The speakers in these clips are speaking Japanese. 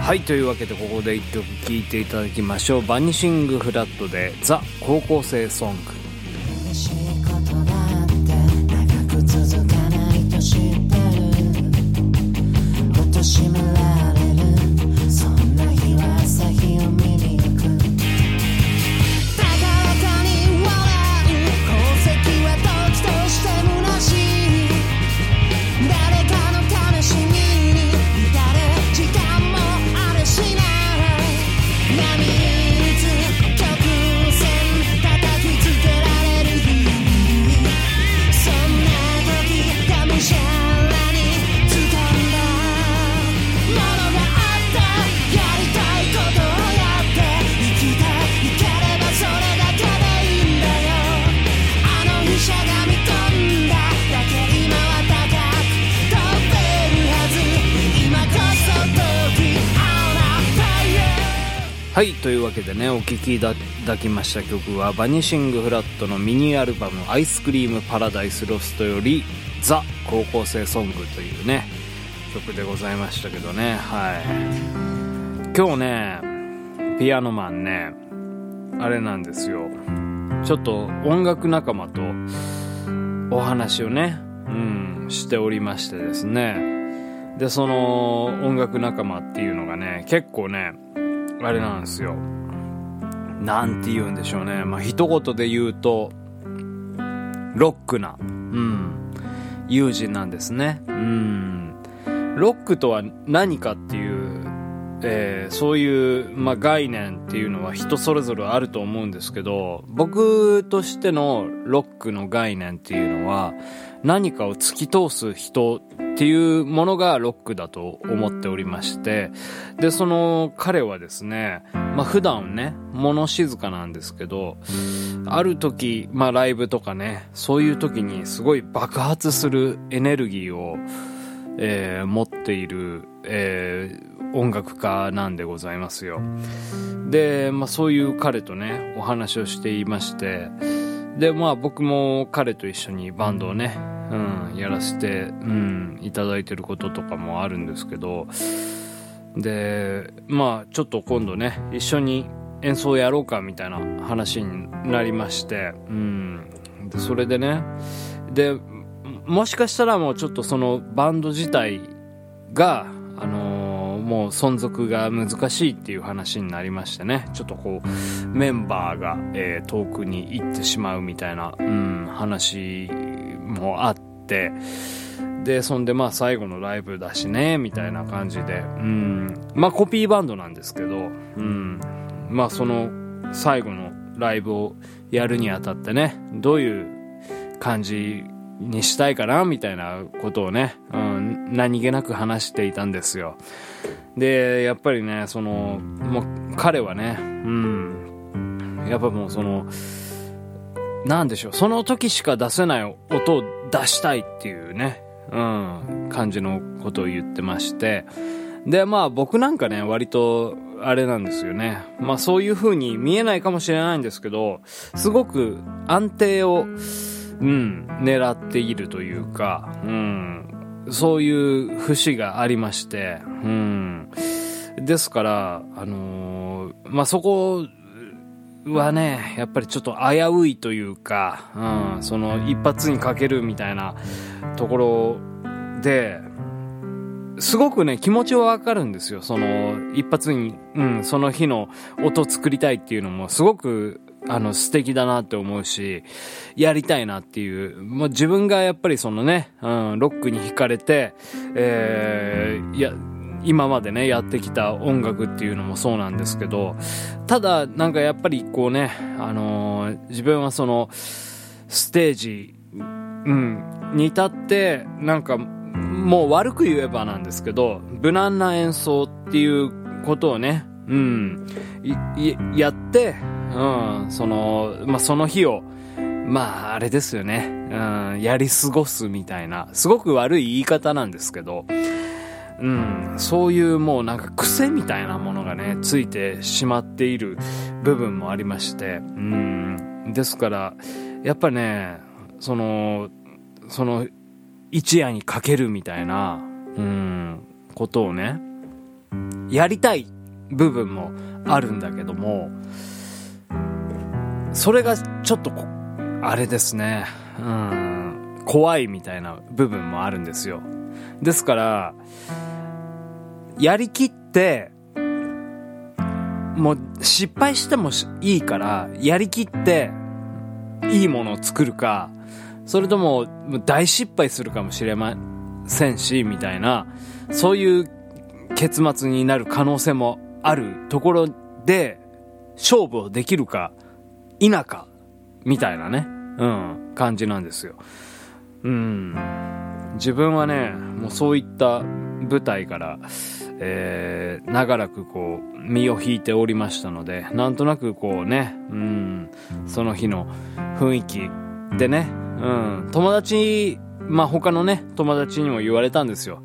はいというわけでここで1曲聴いていただきましょう「バニシング・フラット」で「ザ・高校生ソング」はいというわけでねお聴きいただきました曲はバニシング・フラットのミニアルバム「アイスクリーム・パラダイス・ロスト」より「ザ・高校生ソング」というね曲でございましたけどねはい。今日ねピアノマンねあれなんですよ。ちょっと音楽仲間とお話をねうんしておりましてですね。でその音楽仲間っていうのがね結構ねあれなんですよ。なんて言うんでしょうね。まあ一言で言うとロックなうん友人なんですね。うん。ロックとは何かっていう、えーそういう、まあ、概念っていうのは人それぞれあると思うんですけど僕としてのロックの概念っていうのは何かを突き通す人っていうものがロックだと思っておりましてでその彼はですね、まあ、普段ね物静かなんですけどある時、まあ、ライブとかねそういう時にすごい爆発するエネルギーをえー持っている、えー音楽家なんでございますよ。で、まあ、そういう彼とねお話をしていまして。でまあ僕も彼と一緒にバンドをね、うん、やらせて、うん、いただいてることとかもあるんですけど。でまあちょっと今度ね一緒に演奏やろうかみたいな話になりまして、うん、でそれでねでもしかしたらもうちょっとそのバンド自体が、もう存続が難しいっていう話になりましてね。ちょっとこうメンバーが、えー遠くに行ってしまうみたいな、うん、話もあって。でそんでまあ最後のライブだしねみたいな感じで、うん、まあコピーバンドなんですけど、うん、まあその最後のライブをやるにあたってねどういう感じにしたいかなみたいなことをね、うん、何気なく話していたんですよ。でやっぱりねそのもう彼はねうんやっぱもうそのなんでしょうその時しか出せない音を出したいっていうねうん感じのことを言ってまして。でまあ僕なんかね割とあれなんですよね。まあそういう風に見えないかもしれないんですけどすごく安定をうん、狙っているというか、うん、そういう節がありまして、うん、ですから、あのーまあ、そこはね、やっぱりちょっと危ういというか、うん、その一発にかけるみたいなところで、すごくね、気持ちはわかるんですよ。その、一発に、うん、その日の音作りたいっていうのも、すごく、あの、素敵だなって思うし、やりたいなっていう、もう自分がやっぱりそのね、うん、ロックに惹かれて、えー、いや、今までね、やってきた音楽っていうのもそうなんですけど、ただ、なんかやっぱりこうね、あのー自分はその、ステージ、うん、に至って、なんか、もう悪く言えばなんですけど、無難な演奏っていうことをね、うん、いいやって、うん、その、まあ、その日を、まあ、あれですよね、うん、やり過ごすみたいな、すごく悪い言い方なんですけど、うん、そういうもうなんか癖みたいなものがね、ついてしまっている部分もありまして、うん、ですから、やっぱね、その、その、一夜にかけるみたいな、うん、ことをね、やりたい部分もあるんだけども、それがちょっと、あれですね、うん、怖いみたいな部分もあるんですよ。ですから、やりきって、もう失敗してもいいから、やりきって、いいものを作るか、それとも大失敗するかもしれませんし、みたいな、そういう結末になる可能性もあるところで、勝負をできるか、否か、みたいなね、うん、感じなんですよ。うん。自分はね、もうそういった舞台から、えー、長らくこう、身を引いておりましたので、なんとなくこうね、うん、その日の雰囲気でね、うん、友達、まあ他のね、友達にも言われたんですよ。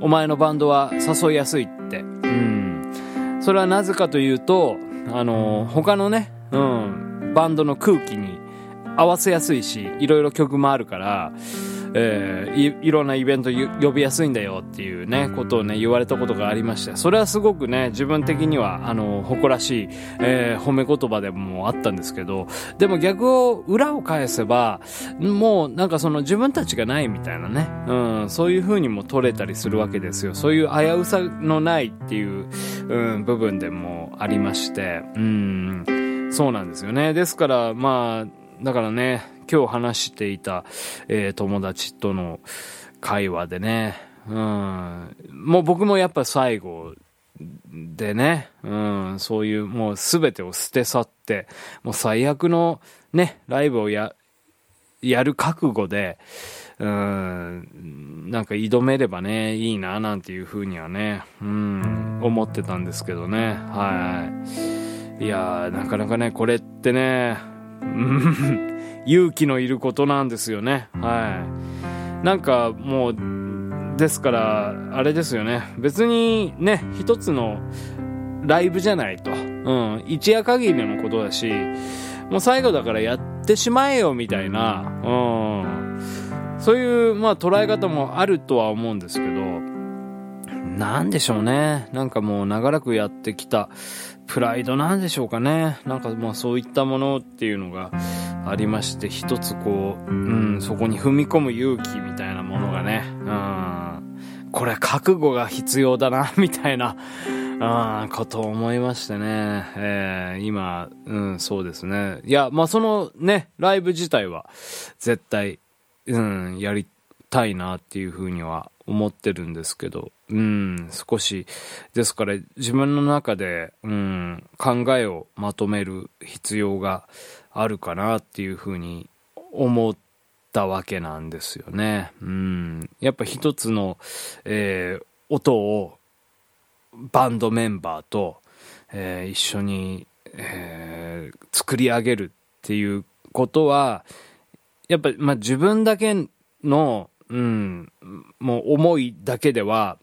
お前のバンドは誘いやすいって。うん。それはなぜかというと、あの、他のね、うん、バンドの空気に合わせやすいし、いろいろ曲もあるから、えーいいろんなイベントゆ呼びやすいんだよっていうね、ことをね、言われたことがありまして、それはすごくね、自分的には、あの、誇らしい、えー褒め言葉でもあったんですけど、でも逆を、裏を返せば、もうなんかその自分たちがないみたいなね、うん、そういう風にも取れたりするわけですよ。そういう危うさのないっていう、うん、部分でもありまして、うん、そうなんですよね。ですから、まあ、だからね、今日話していた、えー友達との会話でね、うん、もう僕もやっぱ最後でね、うん、そういうもう全てを捨て去って、もう最悪のね、ライブをや、やる覚悟で、うん、なんか挑めればね、いいな、なんていうふうにはね、うん、思ってたんですけどね、はい。いやー、なかなかね、これってね、う ん勇気のいることなんですよね。はい。なんかもう、ですから、あれですよね。別にね、一つのライブじゃないと。うん。一夜限りのことだし、もう最後だからやってしまえよ、みたいな。うん。そういう、まあ捉え方もあるとは思うんですけど、なんでしょうね。なんかもう長らくやってきたプライドなんでしょうかね。なんかまあそういったものっていうのがありまして、一つこう、うん、そこに踏み込む勇気みたいなものがね、うん、これ覚悟が必要だな、みたいな、うん、ことを思いましてね。えー今、うん、そうですね。いや、まあそのね、ライブ自体は絶対、うん、やりたいなっていうふうには思ってるんですけど、うん、少し、ですから自分の中で、うん、考えをまとめる必要があるかなっていうふうに思ったわけなんですよね。うん、やっぱ一つの、えー音をバンドメンバーと、えー一緒に、えー作り上げるっていうことは、やっぱ、まあ、自分だけの、うん、もう思いだけでは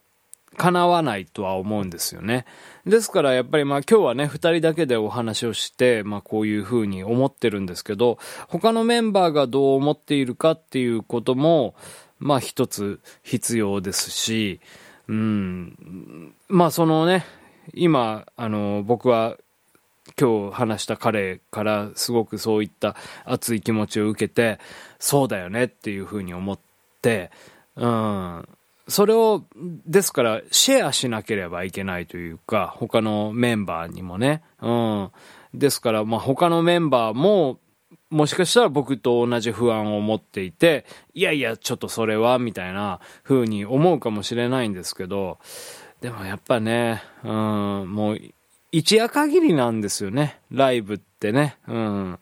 叶わないとは思うんですよね。ですからやっぱりまあ今日はね、二人だけでお話をして、まあこういうふうに思ってるんですけど、他のメンバーがどう思っているかっていうことも、まあ一つ必要ですし、うん、まあそのね、今、あの、僕は今日話した彼からすごくそういった熱い気持ちを受けてそうだよねっていうふうに思って、うん、それをですからシェアしなければいけないというか他のメンバーにもね、うん、ですからまあ他のメンバーももしかしたら僕と同じ不安を持っていていやいやちょっとそれはみたいな風に思うかもしれないんですけどでもやっぱね、うん、もう一夜限りなんですよね、ライブってね。うん。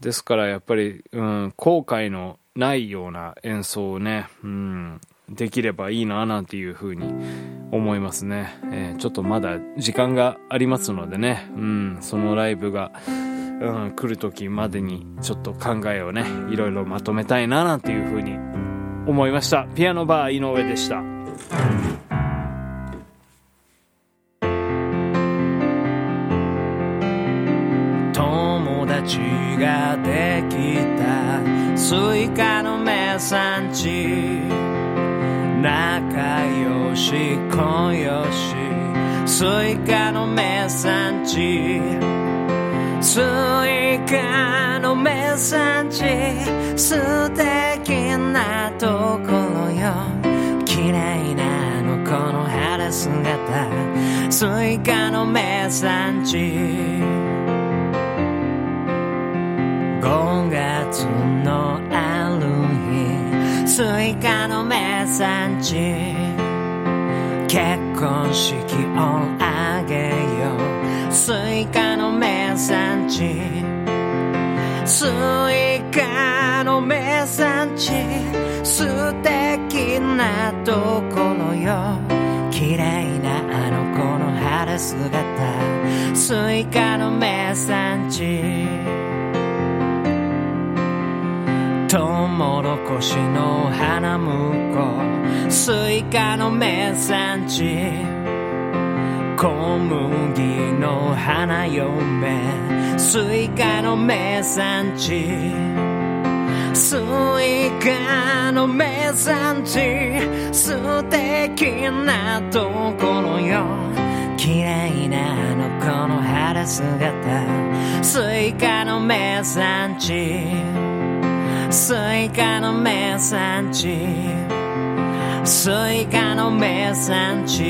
ですからやっぱり、うん、後悔のないような演奏をね、うん、できればいいななんていうふうに思いますね。えーちょっとまだ時間がありますのでね、うん、そのライブが、うん、来る時までにちょっと考えをねいろいろまとめたいななんていうふうに思いましたピアノバー井上でした良し恋よしスイカの名産地スイカの名産地素敵なところよ。綺麗なあの子の晴れ姿スイカの名産地5月のある日スイカの名産地結婚式をあげよう。スイカの名産地。スイカの名産地。素敵なところよ。綺麗なあの子の晴れ姿。スイカの名産地。モロコシの花婿。スイカの名産地。小麦の花嫁。スイカの名産地。スイカの名産地素敵なところよ。綺麗なあの子の晴れ姿。スイカの名産地。スイカの名産地。スイカの名産地。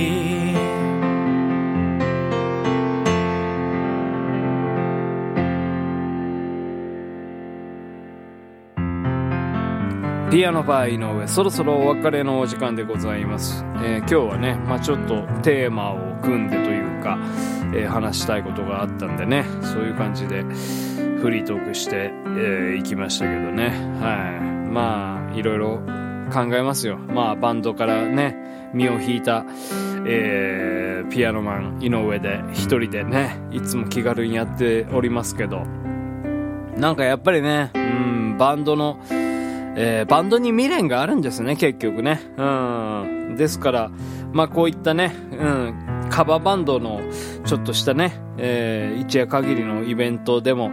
ピアノバー井上そろそろお別れのお時間でございます、えー今日はね、まあ、ちょっとテーマを組んでというか、えー話したいことがあったんでねそういう感じでフリートークしてい、えーきましたけどねはいまあいろいろ考えますよまあバンドからね身を引いた、えーピアノマン井上で一人でねいつも気軽にやっておりますけどなんかやっぱりね、うん、バンドの、えーバンドに未練があるんですね、結局ね。うん。ですから、まあこういったね、うん、カバーバンドのちょっとしたね、えー一夜限りのイベントでも、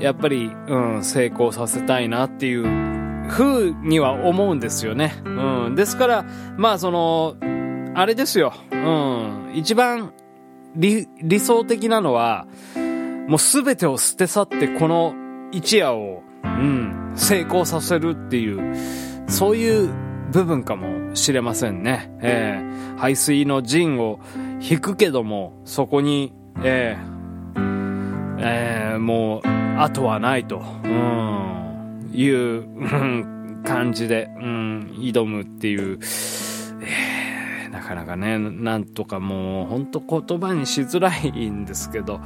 やっぱり、うん、成功させたいなっていう風には思うんですよね。うん。ですから、まあその、あれですよ。うん。一番理理想的なのは、もうすべてを捨て去ってこの一夜を、うん、成功させるっていう、そういう部分かもしれませんね。えー排水の陣を引くけども、そこに、えーえーもう、後はないと、うん、いう、うん感じで、うん、挑むっていう、えーなかなかね、なんとかもう、ほんと言葉にしづらいんですけど、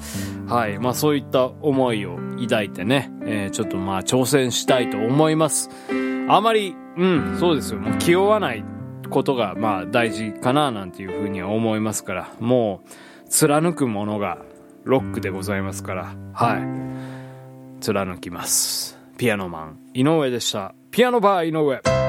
はい。まあそういった思いを抱いてね、えーちょっとまあ挑戦したいと思います。あまり、うん、そうですよ。もう気負わないことがまあ大事かななんていうふうには思いますから、もう貫くものがロックでございますから、はい。貫きます。ピアノマン、井上でした。ピアノバー井上。